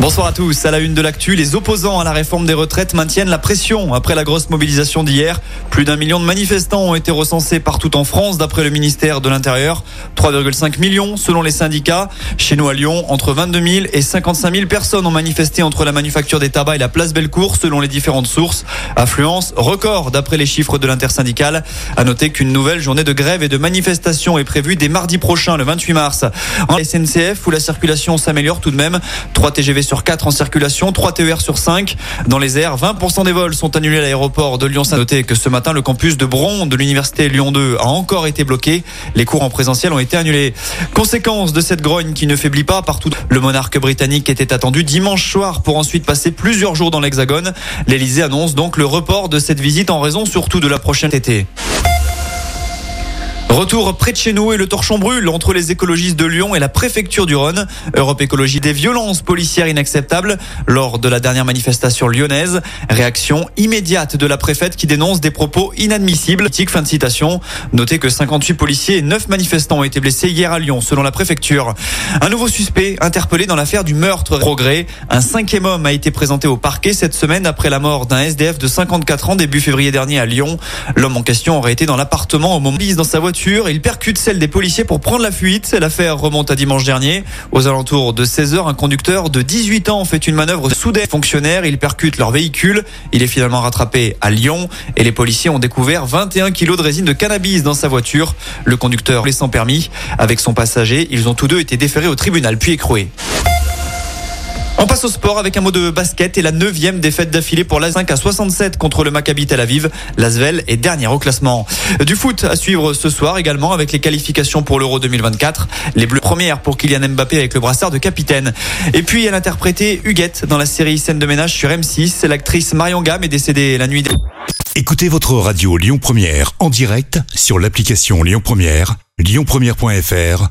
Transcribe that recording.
Bonsoir à tous. À la une de l'actu, les opposants à la réforme des retraites maintiennent la pression après la grosse mobilisation d'hier. Plus d'un million de manifestants ont été recensés partout en France, d'après le ministère de l'Intérieur. 3,5 millions selon les syndicats. Chez nous à Lyon, entre 22 000 et 55 000 personnes ont manifesté entre la manufacture des tabacs et la place Bellecour, selon les différentes sources. Affluence record d'après les chiffres de l'intersyndicale. À noter qu'une nouvelle journée de grève et de manifestation est prévue dès mardi prochain, le 28 mars. En SNCF, où la circulation s'améliore tout de même, 3 TGV sur 4 en circulation, 3 TER sur 5. Dans les airs, 20% des vols sont annulés à l'aéroport de Lyon. À noter que ce matin, le campus de Bron de l'université Lyon 2 a encore été bloqué. Les cours en présentiel ont été annulés. Conséquence de cette grogne qui ne faiblit pas partout. Le monarque britannique était attendu dimanche soir pour ensuite passer plusieurs jours dans l'Hexagone. L'Elysée annonce donc le report de cette visite en raison surtout de la prochaine été. Retour près de chez nous et le torchon brûle entre les écologistes de Lyon et la préfecture du Rhône. Europe Écologie des violences policières inacceptables lors de la dernière manifestation lyonnaise. Réaction immédiate de la préfète qui dénonce des propos inadmissibles. Fin de citation. Notez que 58 policiers et 9 manifestants ont été blessés hier à Lyon selon la préfecture. Un nouveau suspect interpellé dans l'affaire du meurtre progrès. Un cinquième homme a été présenté au parquet cette semaine après la mort d'un SDF de 54 ans début février dernier à Lyon. L'homme en question aurait été dans l'appartement au moment dans sa voiture il percute celle des policiers pour prendre la fuite. L'affaire remonte à dimanche dernier. Aux alentours de 16 heures, un conducteur de 18 ans fait une manœuvre soudaine. Fonctionnaires, il percute leur véhicule. Il est finalement rattrapé à Lyon et les policiers ont découvert 21 kilos de résine de cannabis dans sa voiture. Le conducteur sans permis. Avec son passager, ils ont tous deux été déférés au tribunal puis écroués. On passe au sport avec un mot de basket et la neuvième défaite d'affilée pour la 5 à 67 contre le Maccabi Tel Aviv. L'Asvel est dernière au classement. Du foot à suivre ce soir également avec les qualifications pour l'Euro 2024. Les Bleus premières pour Kylian Mbappé avec le brassard de capitaine. Et puis elle interprétait Huguette dans la série Scène de ménage sur M6. L'actrice Marion Gamme est décédée la nuit. Écoutez votre radio Lyon Première en direct sur l'application Lyon Première, lyonpremière.fr